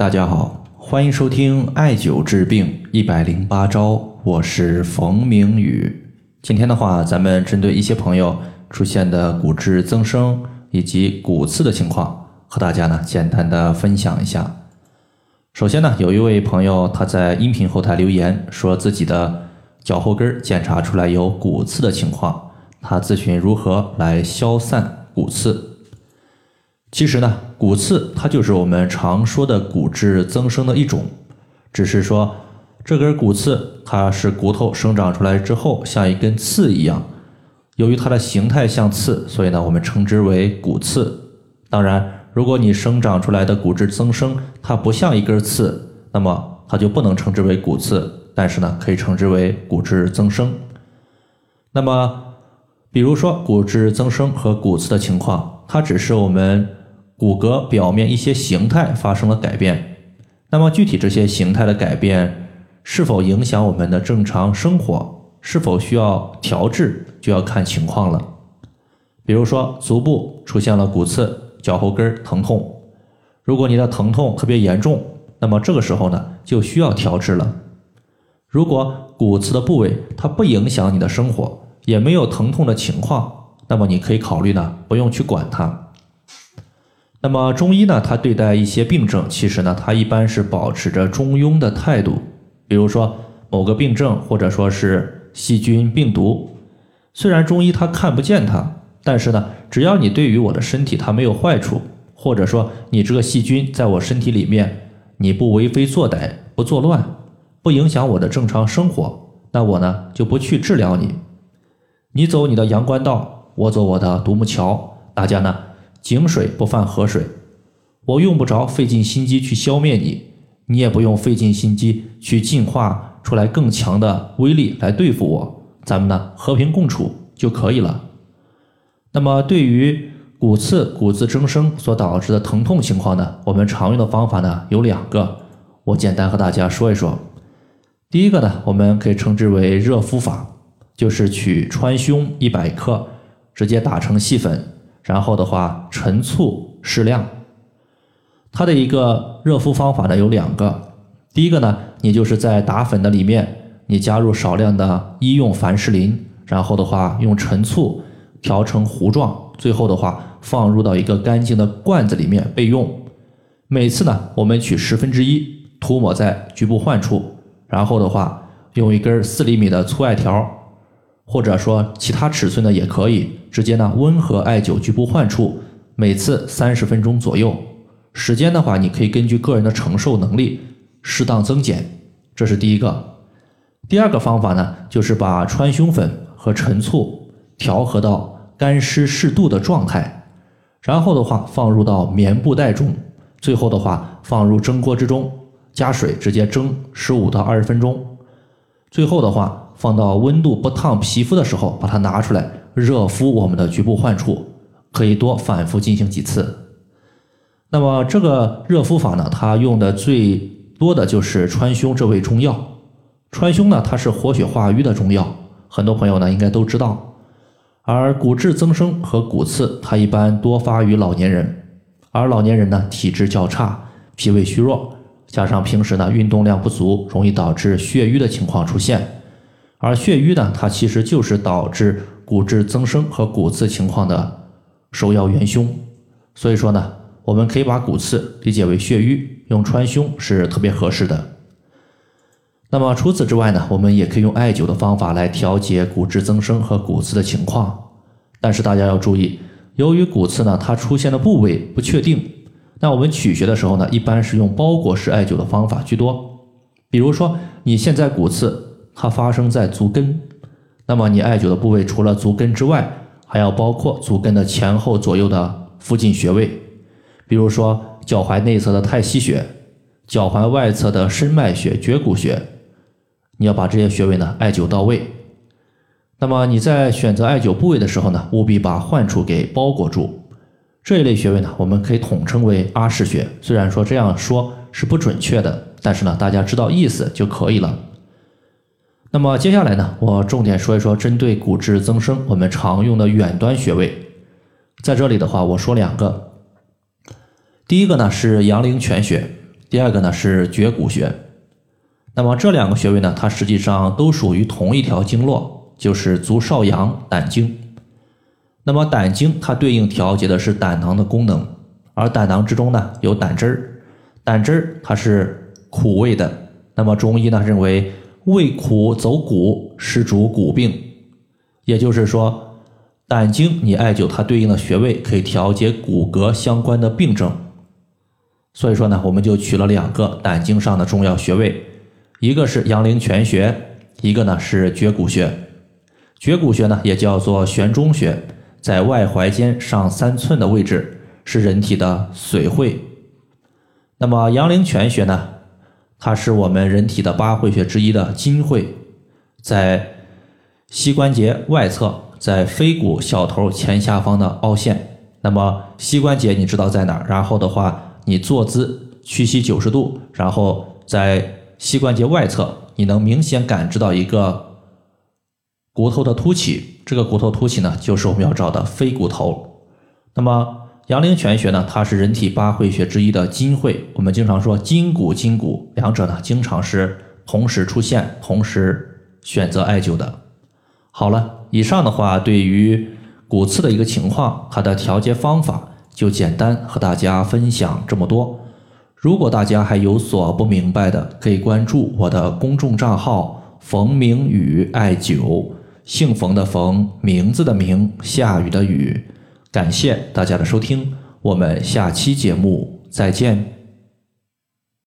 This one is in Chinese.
大家好，欢迎收听艾灸治病一百零八招，我是冯明宇。今天的话，咱们针对一些朋友出现的骨质增生以及骨刺的情况，和大家呢简单的分享一下。首先呢，有一位朋友他在音频后台留言，说自己的脚后跟检查出来有骨刺的情况，他咨询如何来消散骨刺。其实呢，骨刺它就是我们常说的骨质增生的一种，只是说这根骨刺它是骨头生长出来之后像一根刺一样，由于它的形态像刺，所以呢我们称之为骨刺。当然，如果你生长出来的骨质增生它不像一根刺，那么它就不能称之为骨刺，但是呢可以称之为骨质增生。那么，比如说骨质增生和骨刺的情况，它只是我们。骨骼表面一些形态发生了改变，那么具体这些形态的改变是否影响我们的正常生活，是否需要调治，就要看情况了。比如说足部出现了骨刺，脚后跟疼痛，如果你的疼痛特别严重，那么这个时候呢就需要调治了。如果骨刺的部位它不影响你的生活，也没有疼痛的情况，那么你可以考虑呢不用去管它。那么中医呢，它对待一些病症，其实呢，它一般是保持着中庸的态度。比如说某个病症，或者说是细菌、病毒，虽然中医它看不见它，但是呢，只要你对于我的身体它没有坏处，或者说你这个细菌在我身体里面，你不为非作歹，不作乱，不影响我的正常生活，那我呢就不去治疗你。你走你的阳关道，我走我的独木桥，大家呢？井水不犯河水，我用不着费尽心机去消灭你，你也不用费尽心机去进化出来更强的威力来对付我，咱们呢和平共处就可以了。那么对于骨刺、骨质增生所导致的疼痛情况呢，我们常用的方法呢有两个，我简单和大家说一说。第一个呢，我们可以称之为热敷法，就是取川芎一百克，直接打成细粉。然后的话，陈醋适量。它的一个热敷方法呢有两个，第一个呢，你就是在打粉的里面，你加入少量的医用凡士林，然后的话用陈醋调成糊状，最后的话放入到一个干净的罐子里面备用。每次呢，我们取十分之一涂抹在局部患处，然后的话用一根四厘米的粗艾条。或者说其他尺寸的也可以，直接呢温和艾灸局部患处，每次三十分钟左右。时间的话，你可以根据个人的承受能力适当增减。这是第一个。第二个方法呢，就是把川芎粉和陈醋调和到干湿适度的状态，然后的话放入到棉布袋中，最后的话放入蒸锅之中，加水直接蒸十五到二十分钟，最后的话。放到温度不烫皮肤的时候，把它拿出来热敷我们的局部患处，可以多反复进行几次。那么这个热敷法呢，它用的最多的就是川芎这味中药。川芎呢，它是活血化瘀的中药，很多朋友呢应该都知道。而骨质增生和骨刺，它一般多发于老年人，而老年人呢体质较差，脾胃虚弱，加上平时呢运动量不足，容易导致血瘀的情况出现。而血瘀呢，它其实就是导致骨质增生和骨刺情况的首要元凶。所以说呢，我们可以把骨刺理解为血瘀，用川芎是特别合适的。那么除此之外呢，我们也可以用艾灸的方法来调节骨质增生和骨刺的情况。但是大家要注意，由于骨刺呢，它出现的部位不确定，那我们取穴的时候呢，一般是用包裹式艾灸的方法居多。比如说你现在骨刺。它发生在足跟，那么你艾灸的部位除了足跟之外，还要包括足跟的前后左右的附近穴位，比如说脚踝内侧的太溪穴、脚踝外侧的深脉穴、绝骨穴，你要把这些穴位呢艾灸到位。那么你在选择艾灸部位的时候呢，务必把患处给包裹住。这一类穴位呢，我们可以统称为阿是穴。虽然说这样说是不准确的，但是呢，大家知道意思就可以了。那么接下来呢，我重点说一说针对骨质增生我们常用的远端穴位。在这里的话，我说两个。第一个呢是阳陵泉穴，第二个呢是绝骨穴。那么这两个穴位呢，它实际上都属于同一条经络，就是足少阳胆经。那么胆经它对应调节的是胆囊的功能，而胆囊之中呢有胆汁儿，胆汁儿它是苦味的。那么中医呢认为胃苦走骨是主骨病，也就是说胆经你艾灸它对应的穴位可以调节骨骼相关的病症。所以说呢，我们就取了两个胆经上的重要穴位。一个是阳陵泉穴，一个呢是绝骨穴。绝骨穴呢也叫做悬中穴，在外踝尖上三寸的位置，是人体的髓会。那么阳陵泉穴呢，它是我们人体的八会穴之一的筋会，在膝关节外侧，在腓骨小头前下方的凹陷。那么膝关节你知道在哪儿？然后的话，你坐姿屈膝九十度，然后在膝关节外侧，你能明显感知到一个骨头的凸起，这个骨头凸起呢，就是我们要找的腓骨头。那么阳陵泉穴呢，它是人体八会穴之一的筋会。我们经常说筋骨筋骨，两者呢经常是同时出现、同时选择艾灸的。好了，以上的话对于骨刺的一个情况，它的调节方法就简单和大家分享这么多。如果大家还有所不明白的，可以关注我的公众账号“冯明宇艾灸”，姓冯的冯，名字的名，下雨的雨。感谢大家的收听，我们下期节目再见。